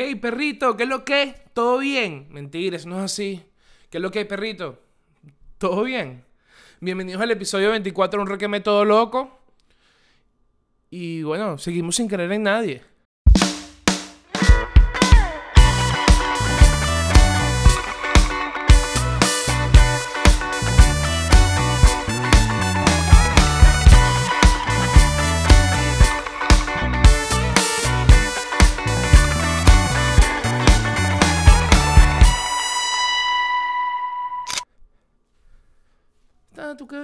Hey, perrito, ¿qué es lo que? ¿Todo bien? Mentira, eso no es así. ¿Qué es lo que, perrito? ¿Todo bien? Bienvenidos al episodio 24 de Un Requeme Todo Loco. Y bueno, seguimos sin creer en nadie.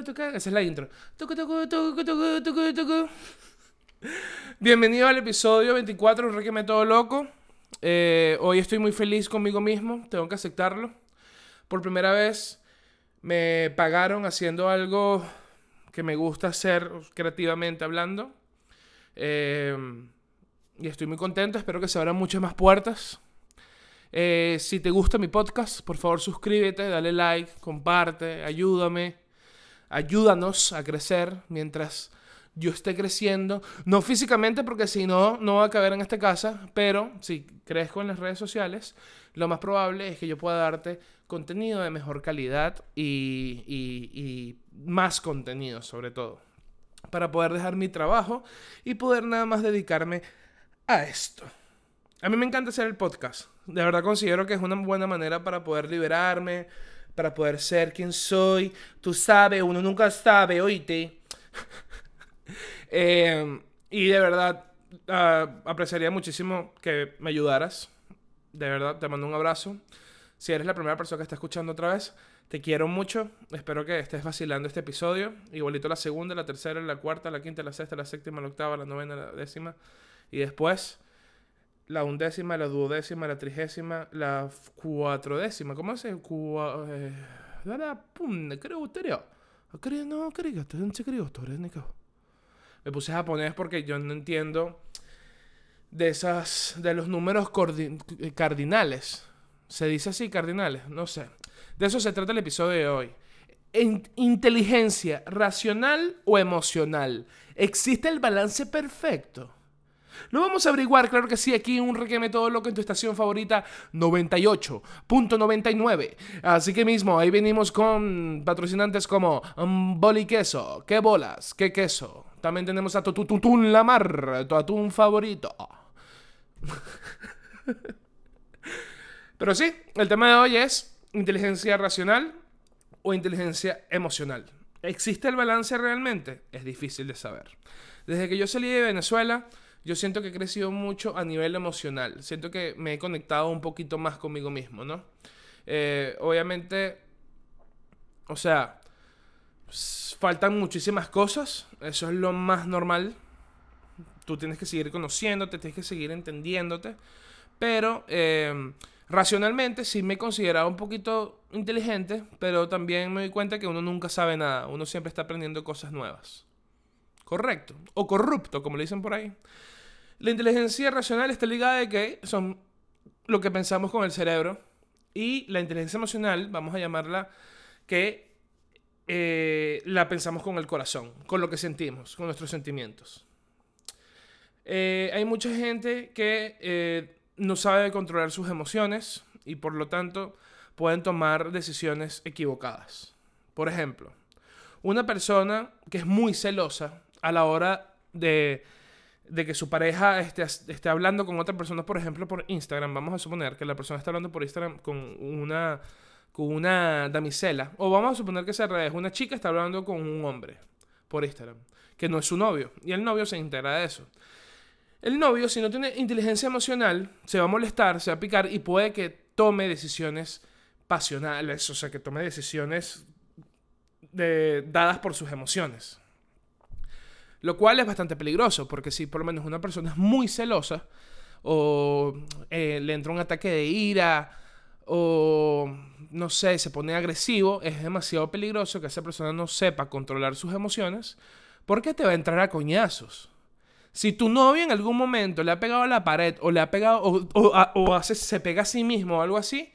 Esa es la intro. Bienvenido al episodio 24 de Me Todo Loco. Eh, hoy estoy muy feliz conmigo mismo, tengo que aceptarlo. Por primera vez me pagaron haciendo algo que me gusta hacer creativamente hablando. Eh, y estoy muy contento, espero que se abran muchas más puertas. Eh, si te gusta mi podcast, por favor suscríbete, dale like, comparte, ayúdame ayúdanos a crecer mientras yo esté creciendo. No físicamente, porque si no, no va a caber en esta casa, pero si crezco en las redes sociales, lo más probable es que yo pueda darte contenido de mejor calidad y, y más contenido sobre todo, para poder dejar mi trabajo y poder nada más dedicarme a esto. A mí me encanta hacer el podcast. De verdad considero que es una buena manera para poder liberarme, para poder ser quien soy. Tú sabes, uno nunca sabe, oíste. eh, y de verdad, uh, apreciaría muchísimo que me ayudaras. De verdad, te mando un abrazo. Si eres la primera persona que está escuchando otra vez, te quiero mucho. Espero que estés vacilando este episodio. Igualito la segunda, la tercera, la cuarta, la quinta, la sexta, la séptima, la octava, la novena, la décima. Y después la undécima, la duodécima, la trigésima, la cuatrodécima. ¿Cómo se Cua, eh, la punta, creo Creo, no, creo que Me puse japonés porque yo no entiendo de esas, de los números cardinales. ¿Se dice así, cardinales? No sé. De eso se trata el episodio de hoy. inteligencia, racional o emocional. ¿Existe el balance perfecto? Lo vamos a averiguar, claro que sí, aquí un requeme todo loco en tu estación favorita 98.99. Así que mismo, ahí venimos con patrocinantes como um, Boli Queso, qué bolas, qué queso. También tenemos a Tututun Lamar, tu atún favorito. Pero sí, el tema de hoy es inteligencia racional o inteligencia emocional. ¿Existe el balance realmente? Es difícil de saber. Desde que yo salí de Venezuela, yo siento que he crecido mucho a nivel emocional. Siento que me he conectado un poquito más conmigo mismo, ¿no? Eh, obviamente, o sea, faltan muchísimas cosas. Eso es lo más normal. Tú tienes que seguir conociéndote, tienes que seguir entendiéndote. Pero eh, racionalmente sí me he considerado un poquito inteligente, pero también me doy cuenta que uno nunca sabe nada. Uno siempre está aprendiendo cosas nuevas. Correcto. O corrupto, como le dicen por ahí. La inteligencia racional está ligada de que son lo que pensamos con el cerebro. Y la inteligencia emocional, vamos a llamarla, que eh, la pensamos con el corazón, con lo que sentimos, con nuestros sentimientos. Eh, hay mucha gente que eh, no sabe controlar sus emociones y por lo tanto pueden tomar decisiones equivocadas. Por ejemplo, una persona que es muy celosa a la hora de de que su pareja esté, esté hablando con otra persona, por ejemplo, por Instagram. Vamos a suponer que la persona está hablando por Instagram con una, con una damisela. O vamos a suponer que se revés. Una chica está hablando con un hombre por Instagram, que no es su novio. Y el novio se integra de eso. El novio, si no tiene inteligencia emocional, se va a molestar, se va a picar y puede que tome decisiones pasionales, o sea, que tome decisiones de, dadas por sus emociones. Lo cual es bastante peligroso, porque si por lo menos una persona es muy celosa, o eh, le entra un ataque de ira, o no sé, se pone agresivo, es demasiado peligroso que esa persona no sepa controlar sus emociones, porque te va a entrar a coñazos. Si tu novio en algún momento le ha pegado a la pared, o le ha pegado, o, hace, se pega a sí mismo, o algo así,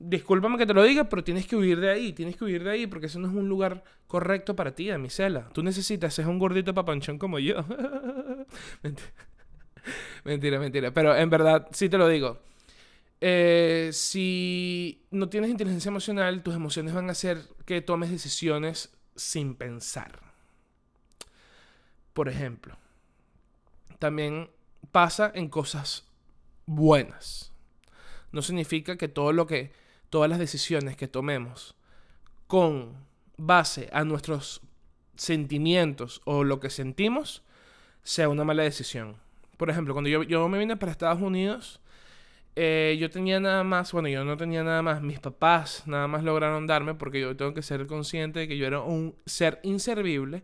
discúlpame que te lo diga, pero tienes que huir de ahí, tienes que huir de ahí porque eso no es un lugar correcto para ti, Amisela. Tú necesitas ser un gordito papanchón como yo. mentira. mentira, mentira. Pero en verdad, sí te lo digo. Eh, si no tienes inteligencia emocional, tus emociones van a hacer que tomes decisiones sin pensar. Por ejemplo, también pasa en cosas buenas. No significa que todo lo que, todas las decisiones que tomemos con base a nuestros sentimientos o lo que sentimos sea una mala decisión. Por ejemplo, cuando yo, yo me vine para Estados Unidos, eh, yo tenía nada más, bueno, yo no tenía nada más, mis papás nada más lograron darme, porque yo tengo que ser consciente de que yo era un ser inservible,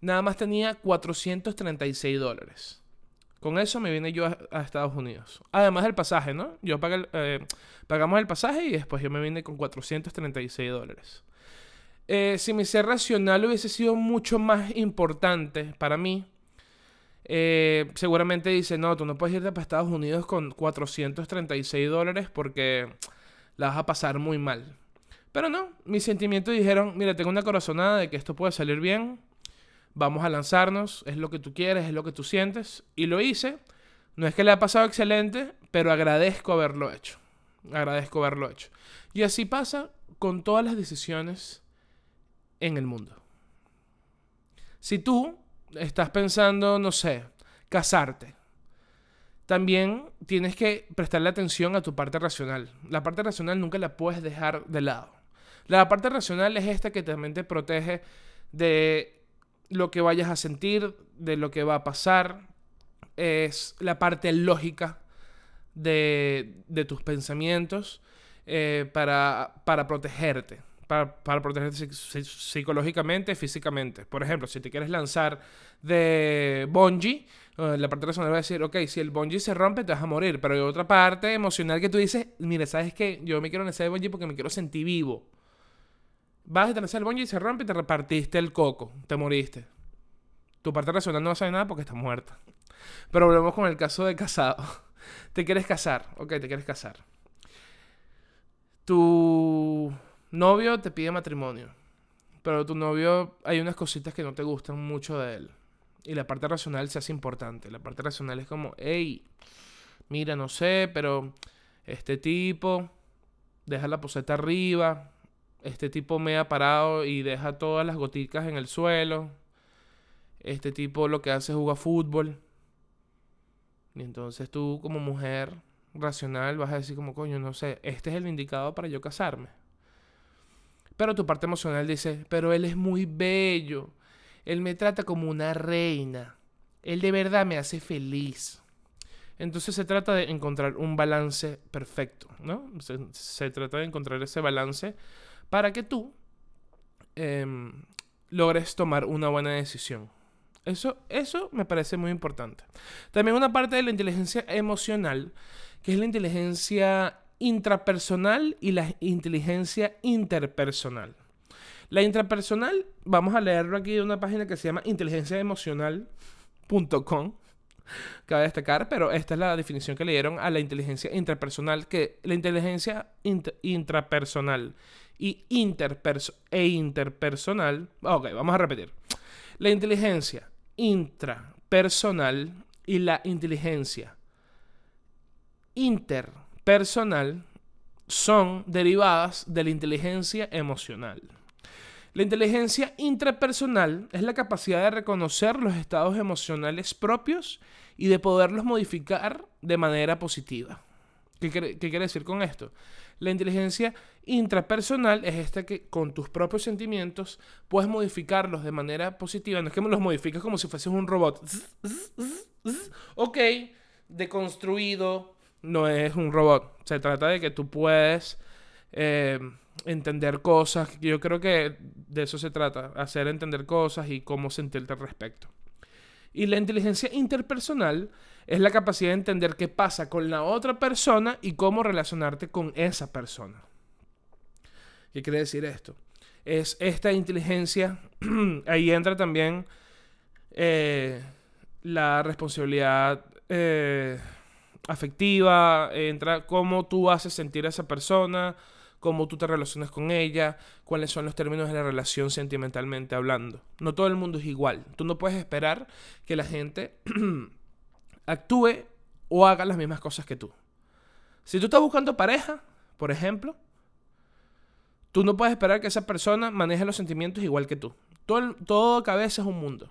nada más tenía 436 dólares. Con eso me vine yo a, Estados Unidos. Además del pasaje, ¿no? Yo pagué, eh, pagamos el pasaje y después yo me vine con 436 dólares. Eh, si mi ser racional hubiese sido mucho más importante para mí, eh, seguramente dice, no, tú no puedes irte para Estados Unidos con 436 dólares porque la vas a pasar muy mal. Pero no, mis sentimientos dijeron, mira, tengo una corazonada de que esto puede salir bien, vamos a lanzarnos, es lo que tú quieres, es lo que tú sientes. Y lo hice. No es que le ha pasado excelente, pero agradezco haberlo hecho. Agradezco haberlo hecho. Y así pasa con todas las decisiones en el mundo. Si tú estás pensando, no sé, casarte, también tienes que prestarle atención a tu parte racional. La parte racional nunca la puedes dejar de lado. La parte racional es esta que también te protege de lo que vayas a sentir, de lo que va a pasar. Es la parte lógica de, tus pensamientos eh, para, para protegerte para, protegerte psicológicamente, físicamente. Por ejemplo, si te quieres lanzar de bungee, eh, la parte racional va a decir, ok, si el bungee se rompe, te vas a morir. Pero hay otra parte emocional que tú dices, mire, ¿sabes qué? Yo me quiero lanzar de bungee porque me quiero sentir vivo. Vas a lanzar el bungee y se rompe y te repartiste el coco. Te moriste. Tu parte racional no saber nada porque está muerta. Pero volvemos con el caso de casado. te quieres casar. Ok, te quieres casar. Tu novio te pide matrimonio, pero tu novio hay unas cositas que no te gustan mucho de él. Y la parte racional se hace importante. La parte racional es como, hey, mira, no sé, pero este tipo deja la poseta arriba, este tipo me ha parado y deja todas las goticas en el suelo. Este tipo lo que hace es jugar fútbol. Y entonces tú como mujer racional vas a decir como, coño, no sé, este es el indicado para yo casarme. Pero tu parte emocional dice, pero él es muy bello. Él me trata como una reina. Él de verdad me hace feliz. Entonces se trata de encontrar un balance perfecto, ¿no? Se, trata de encontrar ese balance para que tú em, logres tomar una buena decisión. Eso, eso me parece muy importante. También una parte de la inteligencia emocional, que es la inteligencia intrapersonal y la inteligencia interpersonal. La intrapersonal, vamos a leerlo aquí de una página que se llama inteligenciaemocional.com. Cabe destacar, pero esta es la definición que le dieron a la inteligencia interpersonal, que la inteligencia intrapersonal y e interpersonal. Ok, vamos a repetir. La inteligencia intrapersonal y la inteligencia interpersonal personal son derivadas de la inteligencia emocional. La inteligencia intrapersonal es la capacidad de reconocer los estados emocionales propios y de poderlos modificar de manera positiva. ¿Qué, quiere decir con esto? La inteligencia intrapersonal es esta que con tus propios sentimientos puedes modificarlos de manera positiva. No es que los modifiques como si fueses un robot. Ok, deconstruido, no es un robot. Se trata de que tú puedes eh, entender cosas. Yo creo que de eso se trata, hacer entender cosas y cómo sentirte al respecto. Y la inteligencia interpersonal es la capacidad de entender qué pasa con la otra persona y cómo relacionarte con esa persona. ¿Qué quiere decir esto? Es esta inteligencia, ahí entra también eh, la responsabilidad eh, afectiva, entra cómo tú haces sentir a esa persona, cómo tú te relacionas con ella, cuáles son los términos de la relación sentimentalmente hablando. No todo el mundo es igual. Tú no puedes esperar que la gente actúe o haga las mismas cosas que tú. Si tú estás buscando pareja, por ejemplo, tú no puedes esperar que esa persona maneje los sentimientos igual que tú. Todo, todo cabeza es un mundo.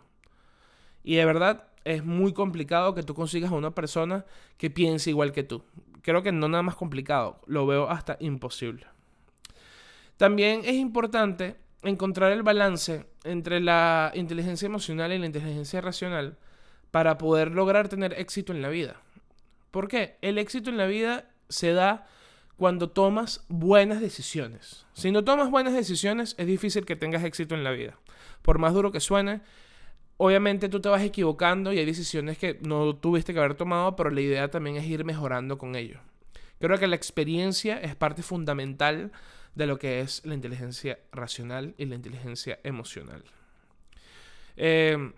Y de verdad es muy complicado que tú consigas a una persona que piense igual que tú. Creo que no nada más complicado, lo veo hasta imposible. También es importante encontrar el balance entre la inteligencia emocional y la inteligencia racional para poder lograr tener éxito en la vida. ¿Por qué? El éxito en la vida se da cuando tomas buenas decisiones. Si no tomas buenas decisiones, es difícil que tengas éxito en la vida. Por más duro que suene, obviamente tú te vas equivocando y hay decisiones que no tuviste que haber tomado, pero la idea también es ir mejorando con ello. Creo que la experiencia es parte fundamental de lo que es la inteligencia racional y la inteligencia emocional. Eh,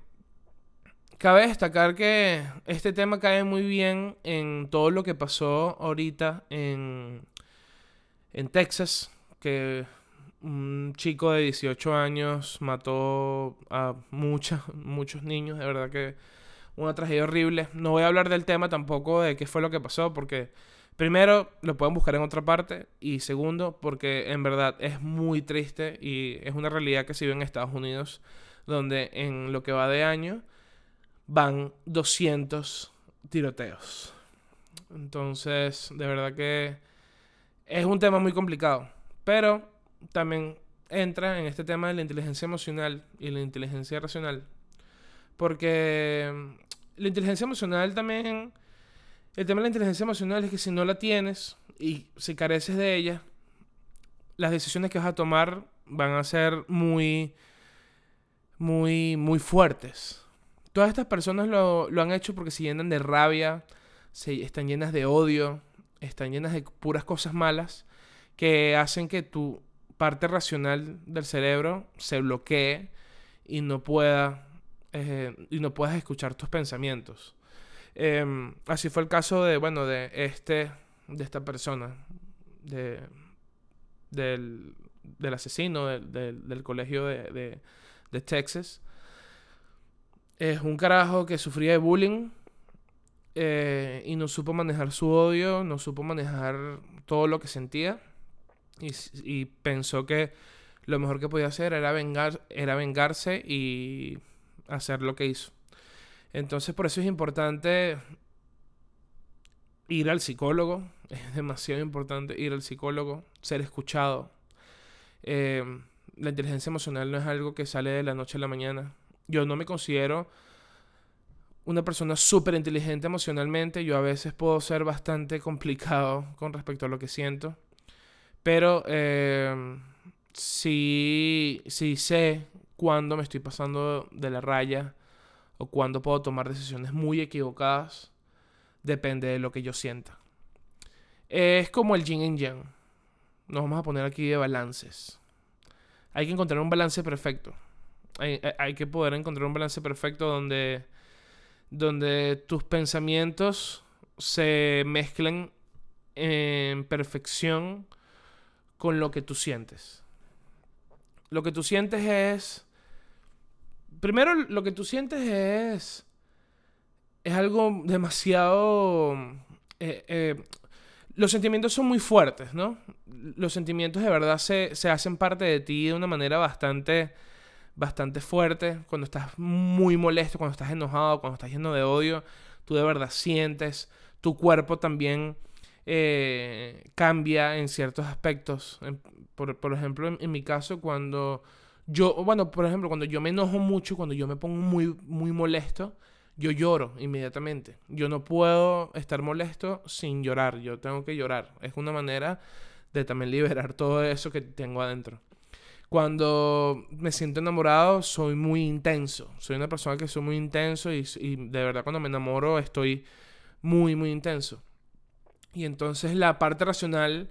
cabe destacar que este tema cae muy bien en todo lo que pasó ahorita en, en Texas, que un chico de 18 años mató a muchos, muchos niños, de verdad que una tragedia horrible. No voy a hablar del tema tampoco de qué fue lo que pasó, porque Primero, lo pueden buscar en otra parte. Y segundo, porque en verdad es muy triste y es una realidad que se vive en Estados Unidos, donde en lo que va de año van 200 tiroteos. Entonces, de verdad que es un tema muy complicado. Pero también entra en este tema de la inteligencia emocional y la inteligencia racional. Porque la inteligencia emocional también el tema de la inteligencia emocional es que si no la tienes y si careces de ella, las decisiones que vas a tomar van a ser muy, muy, muy fuertes. Todas estas personas lo, han hecho porque se llenan de rabia, se, están llenas de odio, están llenas de puras cosas malas que hacen que tu parte racional del cerebro se bloquee y no pueda eh, y no puedas escuchar tus pensamientos. Em, así fue el caso de, bueno, de este, de esta persona, de, del, del asesino del, del, colegio de, de, Texas. Es un carajo que sufría de bullying eh, y no supo manejar su odio, no supo manejar todo lo que sentía y, pensó que lo mejor que podía hacer era, vengar, era vengarse y hacer lo que hizo. Entonces por eso es importante ir al psicólogo. Es demasiado importante ir al psicólogo, ser escuchado. Eh, la inteligencia emocional no es algo que sale de la noche a la mañana. Yo no me considero una persona súper inteligente emocionalmente. Yo a veces puedo ser bastante complicado con respecto a lo que siento. Pero eh, sí, sí sé cuándo me estoy pasando de la raya o cuando puedo tomar decisiones muy equivocadas, depende de lo que yo sienta. Es como el yin y yang. Nos vamos a poner aquí de balances. Hay que encontrar un balance perfecto. Hay, que poder encontrar un balance perfecto donde, donde tus pensamientos se mezclen en perfección con lo que tú sientes. Lo que tú sientes es primero lo que tú sientes es, es algo demasiado... Eh, eh, los sentimientos son muy fuertes, ¿no? Los sentimientos de verdad se, hacen parte de ti de una manera bastante, bastante fuerte. Cuando estás muy molesto, cuando estás enojado, cuando estás lleno de odio, tú de verdad sientes. Tu cuerpo también eh, cambia en ciertos aspectos. Por, ejemplo, en mi caso, cuando yo, bueno, por ejemplo, cuando yo me enojo mucho, cuando yo me pongo muy, muy molesto, yo lloro inmediatamente. Yo no puedo estar molesto sin llorar. Yo tengo que llorar. Es una manera de también liberar todo eso que tengo adentro. Cuando me siento enamorado, soy muy intenso. Soy una persona que soy muy intenso y, y de verdad cuando me enamoro estoy muy, muy intenso. Y entonces la parte racional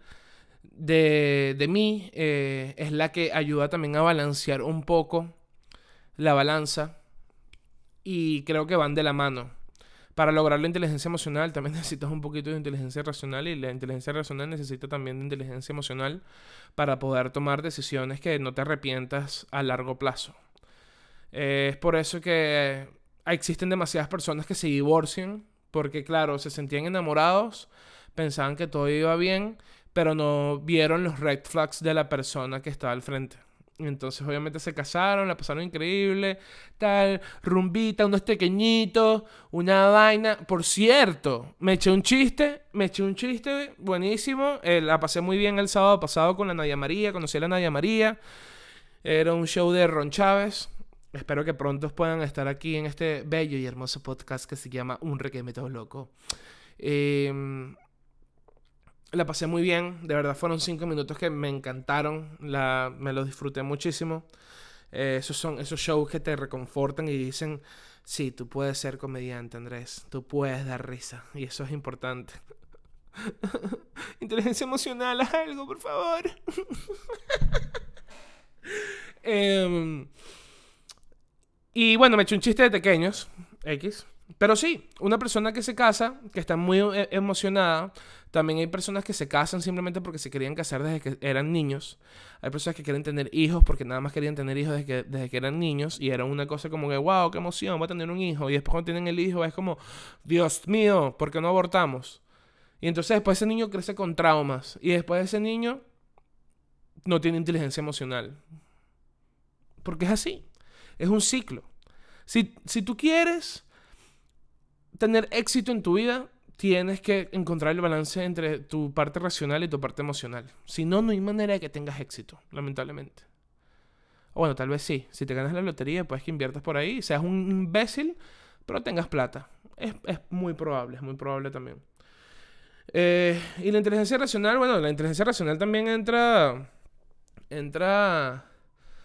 de, de mí eh, es la que ayuda también a balancear un poco la balanza y creo que van de la mano. Para lograr la inteligencia emocional también necesitas un poquito de inteligencia racional y la inteligencia racional necesita también de inteligencia emocional para poder tomar decisiones que no te arrepientas a largo plazo. Eh, es por eso que existen demasiadas personas que se divorcian porque claro, se sentían enamorados, pensaban que todo iba bien, pero no vieron los red flags de la persona que estaba al frente. Entonces, obviamente, se casaron, la pasaron increíble, tal, rumbita, unos pequeñitos, una vaina. Por cierto, me eché un chiste, me eché un chiste buenísimo. Eh, la pasé muy bien el sábado pasado con la Nadia María, conocí a la Nadia María. Era un show de Ron Chávez. Espero que pronto puedan estar aquí en este bello y hermoso podcast que se llama Un Requeme Todo Loco. Eh, la pasé muy bien, de verdad fueron cinco minutos que me encantaron, la, me los disfruté muchísimo. Eh, esos son esos shows que te reconfortan y dicen, sí, tú puedes ser comediante, Andrés, tú puedes dar risa, y eso es importante. Inteligencia emocional, haz algo, por favor. Em, y bueno, me eché un chiste de pequeños, X. Pero sí, una persona que se casa, que está muy eh, emocionada, también hay personas que se casan simplemente porque se querían casar desde que eran niños. Hay personas que quieren tener hijos porque nada más querían tener hijos desde que, desde que eran niños y era una cosa como que, wow, qué emoción, voy a tener un hijo. Y después cuando tienen el hijo es como, Dios mío, ¿por qué no abortamos? Y entonces después ese niño crece con traumas y después ese niño no tiene inteligencia emocional. Porque es así, es un ciclo. Si, si tú quieres tener éxito en tu vida, tienes que encontrar el balance entre tu parte racional y tu parte emocional. Si no, no hay manera de que tengas éxito, lamentablemente. O bueno, tal vez sí. Si te ganas la lotería, puedes que inviertas por ahí, seas un imbécil, pero tengas plata. Es, muy probable, es muy probable también. Eh, y la inteligencia racional, bueno, la inteligencia racional también entra. Entra.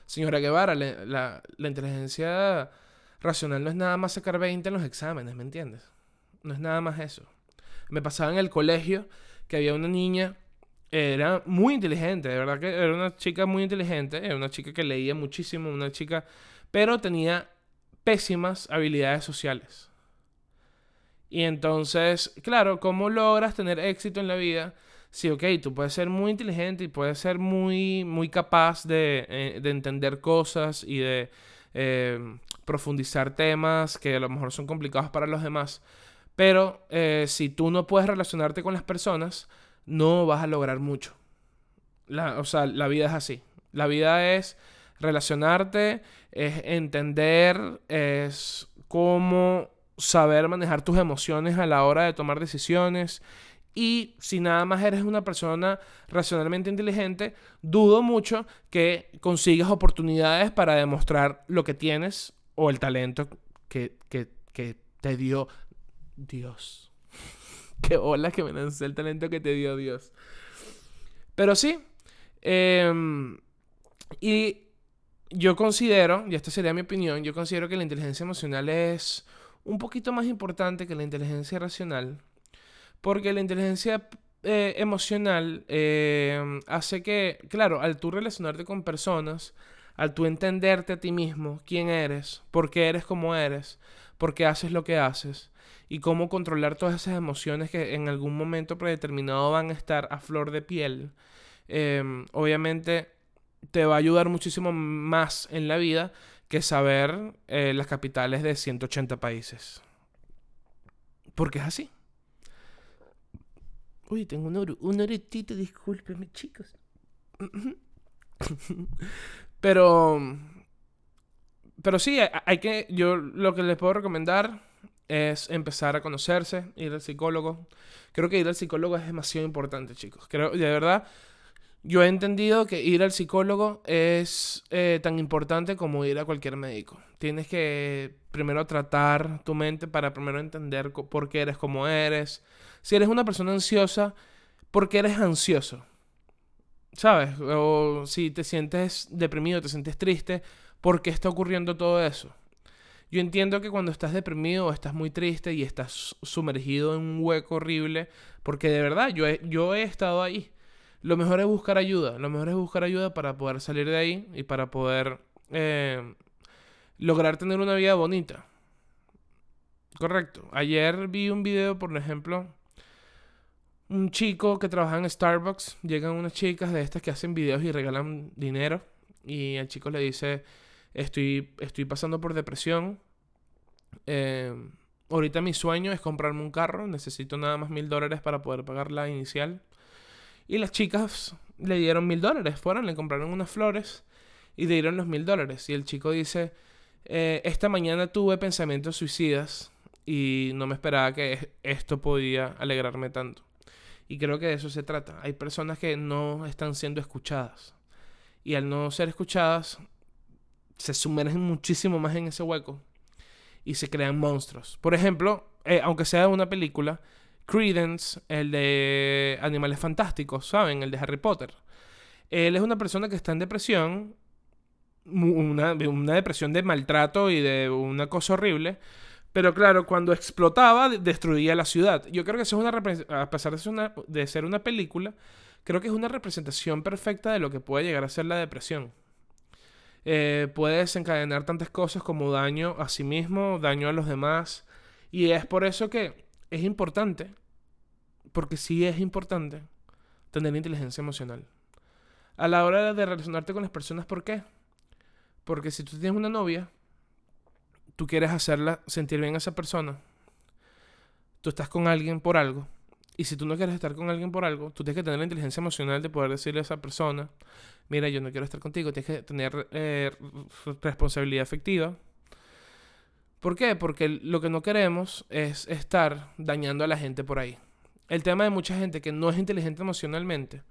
Señora Guevara, la, la inteligencia racional no es nada más sacar 20 en los exámenes, ¿me entiendes? No es nada más eso. Me pasaba en el colegio que había una niña, era muy inteligente, de verdad que era una chica muy inteligente, era una chica que leía muchísimo, una chica, pero tenía pésimas habilidades sociales. Y entonces, claro, ¿cómo logras tener éxito en la vida? Sí, ok, tú puedes ser muy inteligente y puedes ser muy, muy capaz de, eh, entender cosas y de eh, profundizar temas que a lo mejor son complicados para los demás. Pero eh, si tú no puedes relacionarte con las personas, no vas a lograr mucho. o sea, la vida es así. La vida es relacionarte, es entender, es cómo saber manejar tus emociones a la hora de tomar decisiones. Y si nada más eres una persona racionalmente inteligente, dudo mucho que consigas oportunidades para demostrar lo que tienes o el talento que, que te dio Dios. Qué hola que me lancé el talento que te dio Dios. Pero sí. Em, y yo considero, y esta sería mi opinión, yo considero que la inteligencia emocional es un poquito más importante que la inteligencia racional. Porque la inteligencia eh, emocional em, hace que, claro, al tú relacionarte con personas, al tú entenderte a ti mismo, quién eres, por qué eres como eres, por qué haces lo que haces, y cómo controlar todas esas emociones que en algún momento predeterminado van a estar a flor de piel, em, obviamente te va a ayudar muchísimo más en la vida que saber eh, las capitales de 180 países. Porque es así. Uy, tengo un, oro, un oretito, discúlpeme, chicos. pero. Pero sí, hay que. Yo lo que les puedo recomendar es empezar a conocerse, ir al psicólogo. Creo que ir al psicólogo es demasiado importante, chicos. Creo, de verdad, yo he entendido que ir al psicólogo es eh, tan importante como ir a cualquier médico. Tienes que primero tratar tu mente para primero entender por qué eres como eres. Si eres una persona ansiosa, ¿por qué eres ansioso? ¿Sabes? O si te sientes deprimido, te sientes triste, ¿por qué está ocurriendo todo eso? Yo entiendo que cuando estás deprimido o estás muy triste y estás sumergido en un hueco horrible, porque de verdad yo he, yo he estado ahí. Lo mejor es buscar ayuda. Lo mejor es buscar ayuda para poder salir de ahí y para poder eh, lograr tener una vida bonita. Correcto. Ayer vi un video, por ejemplo, un chico que trabaja en Starbucks. Llegan unas chicas de estas que hacen videos y regalan dinero. Y el chico le dice estoy, estoy pasando por depresión, eh, Ahorita mi sueño es comprarme un carro, necesito nada más mil dólares para poder pagar la inicial. Y las chicas le dieron mil dólares, fueron, le compraron unas flores y le dieron los mil dólares. Y el chico dice, eh, esta mañana tuve pensamientos suicidas y no me esperaba que esto podía alegrarme tanto. Y creo que de eso se trata. Hay personas que no están siendo escuchadas. Y al no ser escuchadas, se sumergen muchísimo más en ese hueco y se crean monstruos. Por ejemplo, eh, aunque sea una película, Credence, el de Animales Fantásticos, ¿saben? El de Harry Potter. Él es una persona que está en depresión, una, una depresión de maltrato y de una cosa horrible. Pero claro, cuando explotaba, destruía la ciudad. Yo creo que eso es una a pesar de ser una, de ser una película, creo que es una representación perfecta de lo que puede llegar a ser la depresión. Eh, puede desencadenar tantas cosas como daño a sí mismo, daño a los demás. Y es por eso que es importante, porque sí es importante, tener inteligencia emocional. A la hora de relacionarte con las personas, ¿por qué? Porque si tú tienes una novia, tú quieres hacerla sentir bien a esa persona. Tú estás con alguien por algo. Y si tú no quieres estar con alguien por algo, tú tienes que tener la inteligencia emocional de poder decirle a esa persona, mira, yo no quiero estar contigo, tienes que tener eh, responsabilidad afectiva. ¿Por qué? Porque lo que no queremos es estar dañando a la gente por ahí. El tema de mucha gente que no es inteligente emocionalmente,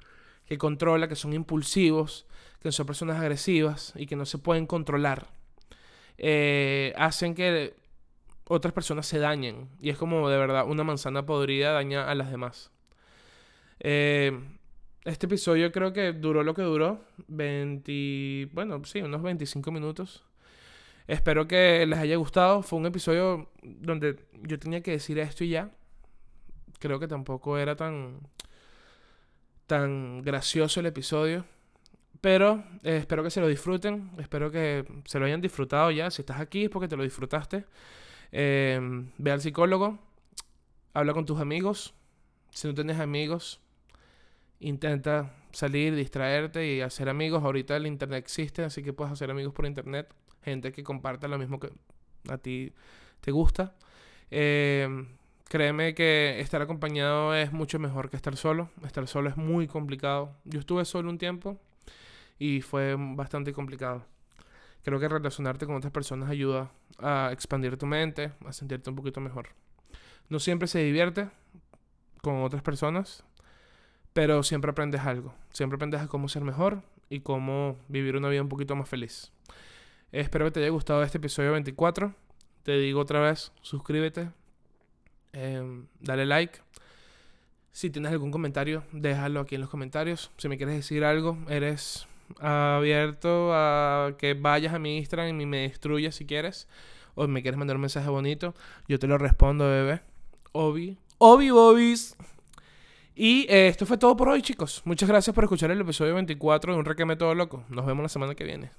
que controla, que son impulsivos, que son personas agresivas y que no se pueden controlar, eh, hacen que otras personas se dañen. Y es como de verdad una manzana podrida daña a las demás. Eh, este episodio creo que duró lo que duró. 20. Bueno, sí, unos 25 minutos. Espero que les haya gustado. Fue un episodio donde yo tenía que decir esto y ya. Creo que tampoco era tan. tan gracioso el episodio. Pero eh, espero que se lo disfruten. Espero que se lo hayan disfrutado ya. Si estás aquí es porque te lo disfrutaste. Eh, ve al psicólogo. Habla con tus amigos. Si no tienes amigos, intenta salir, distraerte y hacer amigos. Ahorita el internet existe, así que puedes hacer amigos por internet. Gente que comparte lo mismo que a ti te gusta. Eh, créeme que estar acompañado es mucho mejor que estar solo. Estar solo es muy complicado. Yo estuve solo un tiempo y fue bastante complicado. Creo que relacionarte con otras personas ayuda a expandir tu mente, a sentirte un poquito mejor. No siempre se divierte con otras personas, pero siempre aprendes algo. Siempre aprendes a cómo ser mejor y cómo vivir una vida un poquito más feliz. Espero que te haya gustado este episodio 24. Te digo otra vez, suscríbete, em, dale like. Si tienes algún comentario, déjalo aquí en los comentarios. Si me quieres decir algo, eres abierto a que vayas a mi Instagram y me destruyas si quieres. O me quieres mandar un mensaje bonito. Yo te lo respondo, bebé. Obi. Obi Bobis. Y eh, esto fue todo por hoy, chicos. Muchas gracias por escuchar el episodio 24 de Un Requeme Todo Loco. Nos vemos la semana que viene.